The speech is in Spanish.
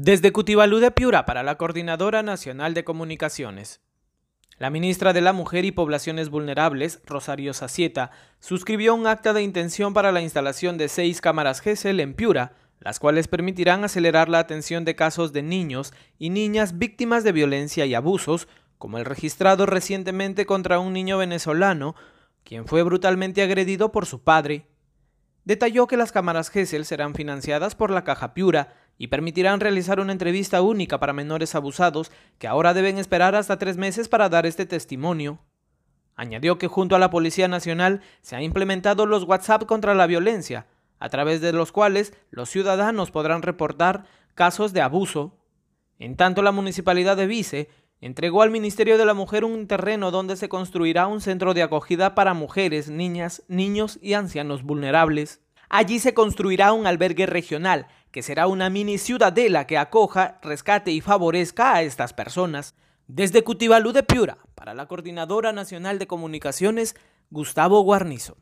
Desde Cutibalú de Piura para la Coordinadora Nacional de Comunicaciones. La ministra de la Mujer y Poblaciones Vulnerables, Rosario Sacieta, suscribió un acta de intención para la instalación de seis cámaras GESEL en Piura, las cuales permitirán acelerar la atención de casos de niños y niñas víctimas de violencia y abusos, como el registrado recientemente contra un niño venezolano, quien fue brutalmente agredido por su padre. Detalló que las cámaras GESEL serán financiadas por la Caja Piura y permitirán realizar una entrevista única para menores abusados que ahora deben esperar hasta tres meses para dar este testimonio. Añadió que junto a la Policía Nacional se han implementado los WhatsApp contra la violencia, a través de los cuales los ciudadanos podrán reportar casos de abuso. En tanto, la Municipalidad de Vice entregó al Ministerio de la Mujer un terreno donde se construirá un centro de acogida para mujeres, niñas, niños y ancianos vulnerables. Allí se construirá un albergue regional que será una mini ciudadela que acoja, rescate y favorezca a estas personas. Desde Cutibalú de Piura, para la Coordinadora Nacional de Comunicaciones, Gustavo Guarnizo.